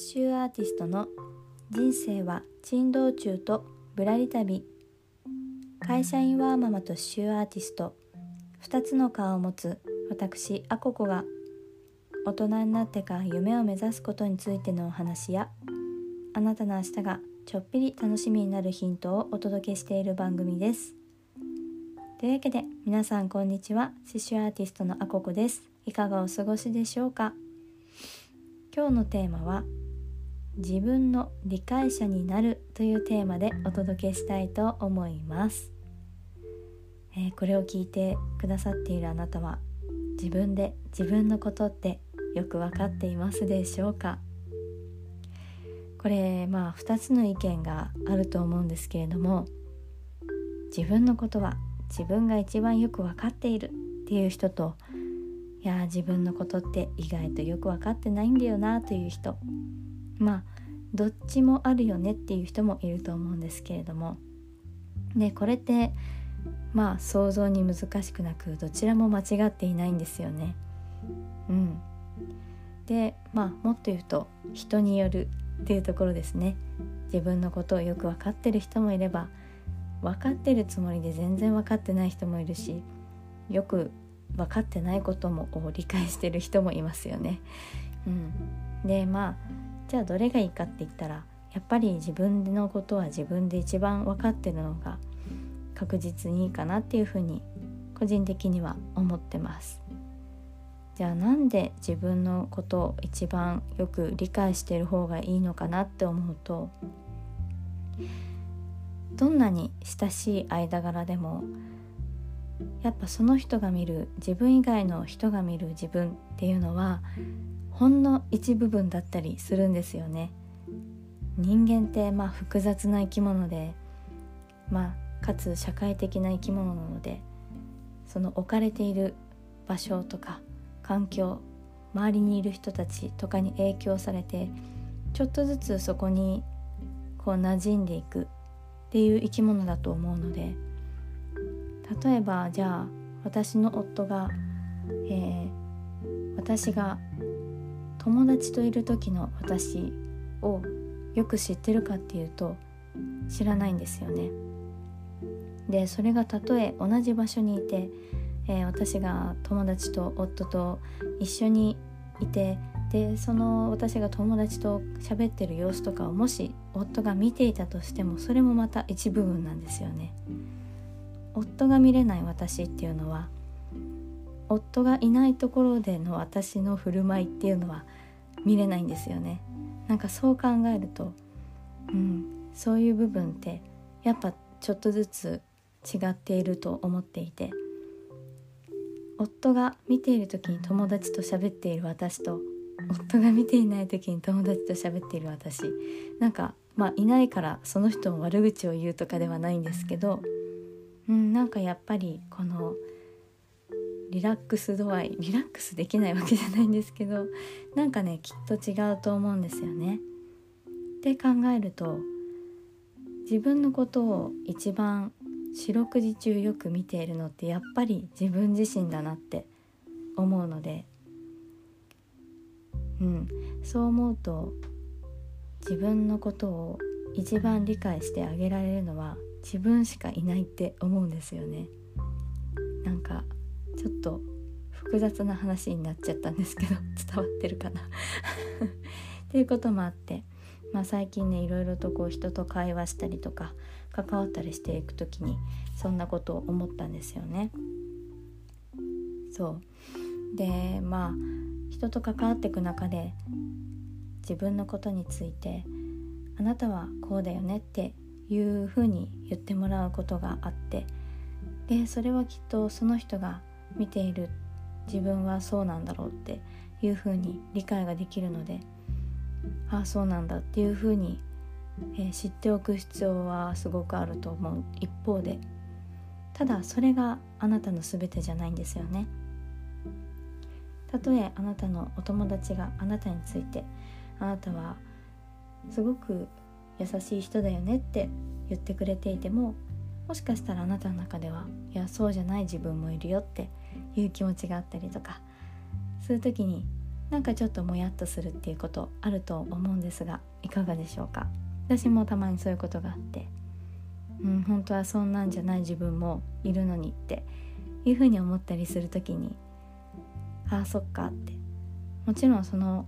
シューアーティストの人生は珍道中とぶらり旅。会社員ワーママとシューアーティスト。2つの顔を持つ私アココが大人になってから夢を目指すことについてのお話やあなたの明日がちょっぴり楽しみになるヒントをお届けしている番組です。というわけで皆さんこんにちは。刺繍アーティストのアココです。いかがお過ごしでしょうか？今日のテーマは自分の理解者になるというテーマでお届けしたいと思います、えー、これを聞いてくださっているあなたは自分で自分のことってよく分かっていますでしょうか？これまあ2つの意見があると思うんですけれども自分のことは自分が一番よく分かっているっていう人といや自分のことって意外とよく分かってないんだよなという人。まあどっちもあるよねっていう人もいると思うんですけれどもでこれってまあ想像に難しくなくどちらも間違っていないんですよね。うん、でまあもっと言うと人によるっていうところですね。自分のことをよく分かってる人もいれば分かってるつもりで全然分かってない人もいるしよく分かってないことも理解してる人もいますよね。うん、でまあじゃあどれがいいかって言ったらやっぱり自分のことは自分で一番分かってるのが確実にいいかなっていうふうに個人的には思ってます。じゃあなんで自分のことを一番よく理解してる方がいいのかなって思うとどんなに親しい間柄でもやっぱその人が見る自分以外の人が見る自分っていうのはほんの一部分だったりするんですよね。人間ってまあ複雑な生き物でまあかつ社会的な生き物なのでその置かれている場所とか環境周りにいる人たちとかに影響されてちょっとずつそこにこう馴染んでいくっていう生き物だと思うので例えばじゃあ私の夫が、えー、私が友達といる時の私をよく知ってるかっていうと知らないんですよね。でそれがたとえ同じ場所にいて、えー、私が友達と夫と一緒にいてでその私が友達と喋ってる様子とかをもし夫が見ていたとしてもそれもまた一部分なんですよね。夫が見れない私っていうのは夫がいないところでの私の振る舞いっていうのは見れないんですよね。なんかそう考えるとうんそういう部分ってやっぱちょっとずつ違っていると思っていて夫が見ている時に友達と喋っている私と夫が見ていない時に友達と喋っている私なんかまあいないからその人の悪口を言うとかではないんですけどうん、なんかやっぱりこのリラックス度合いリラックスできないわけじゃないんですけどなんかねきっと違うと思うんですよね。って考えると自分のことを一番四六時中よく見ているのってやっぱり自分自身だなって思うので、うん、そう思うと自分のことを一番理解してあげられるのは自分しかいないって思うんですよねなんかちょっと複雑な話になっちゃったんですけど 伝わってるかな っていうこともあって、まあ、最近ねいろいろとこう人と会話したりとか関わったりしていく時にそんなことを思ったんですよね。そうでまあ人と関わっていく中で自分のことについてあなたはこうだよねっていうふうに言ってもらうことがあってでそれはきっとその人が見ている自分はそうなんだろうっていうふうに理解ができるのでああそうなんだっていうふうに、えー、知っておく必要はすごくあると思う一方でただそれがあなたの全てじゃないんですよね。たとえあなたのお友達があなたについてあなたはすごく優しい人だよねって言ってくれていてももしかしたらあなたの中ではいやそうじゃない自分もいるよっていう気持ちがあったりとかそういう時になんかちょっともやっとするっていうことあると思うんですがいかがでしょうか？私もたまにそういうことがあってうん本当はそんなんじゃない自分もいるのにっていうふうに思ったりする時にああそっかって。もちろんその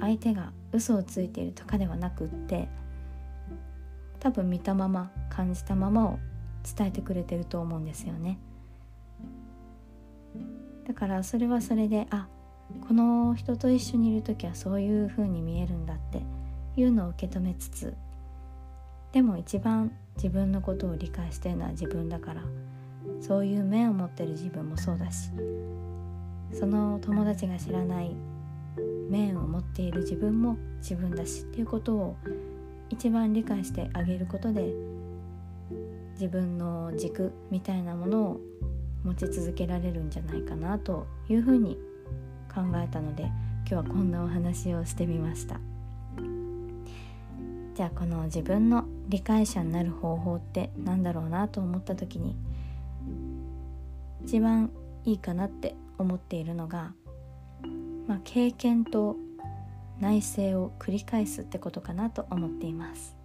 相手が嘘をついているとかではなくって多分見たまま感じたままを伝えてくれてると思うんですよね。だからそれはそれであこの人と一緒にいる時はそういう風に見えるんだっていうのを受け止めつつでも一番自分のことを理解してるのは自分だからそういう面を持ってる自分もそうだしその友達が知らない面を持っている自分も自分だしっていうことを一番理解してあげることで自分の軸みたいなものを持ち続けられるんじゃないかなというふうに考えたので今日はこんなお話をしてみました。じゃあこの自分の理解者になる方法って何だろうなと思った時に一番いいかなって思っているのが、まあ、経験と内省を繰り返すってことかなと思っています。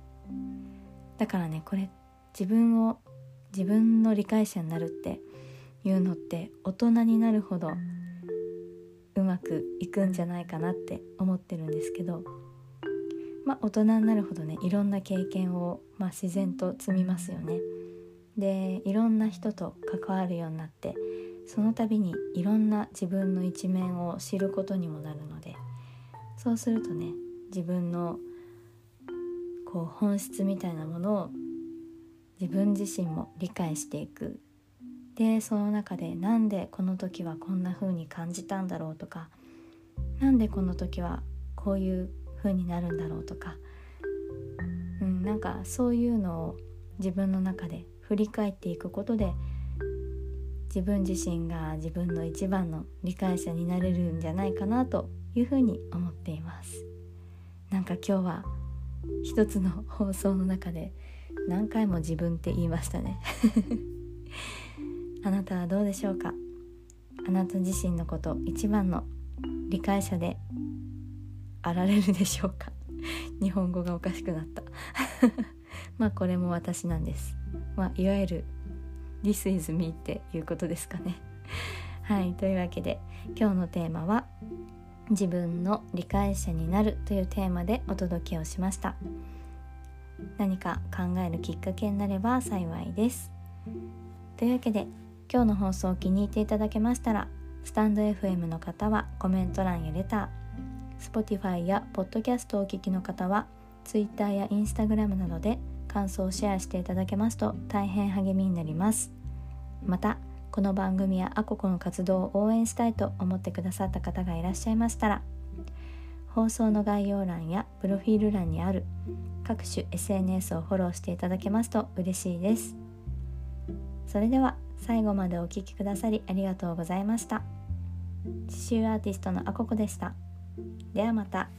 だからねこれ自分を自分の理解者になるっていうのって大人になるほどうまくいくんじゃないかなって思ってるんですけどまあ大人になるほどねいろんな経験を、まあ、自然と積みますよね。でいろんな人と関わるようになってその度にいろんな自分の一面を知ることにもなるのでそうするとね自分のこう本質みたいなものを自分自身も理解していくでその中でなんでこの時はこんな風に感じたんだろうとか何でこの時はこういう風になるんだろうとか、うん、なんかそういうのを自分の中で振り返っていくことで自分自身が自分の一番の理解者になれるんじゃないかなというふうに思っています。なんか今日は一つの放送の中で何回も自分って言いましたね。あなたはどうでしょうか？あなた自身のこと一番の理解者であられるでしょうか？日本語がおかしくなった。まあこれも私なんです。まあいわゆる This is me っていうことですかね。はいというわけで今日のテーマは自分の理解者になるというテーマでお届けをしました。何か考えるきっかけになれば幸いです。というわけで今日の放送を気に入っていただけましたらスタンド FM の方はコメント欄やレター Spotify や Podcast をお聞きの方は Twitter や Instagram などで感想をシェアしていただけますと大変励みになります。またこの番組やアココの活動を応援したいと思ってくださった方がいらっしゃいましたら放送の概要欄やプロフィール欄にある各種 SNS をフォローしていただけますと嬉しいです。それでは最後までお聴きくださりありがとうございました刺繍アーティストのあここでしたではまた。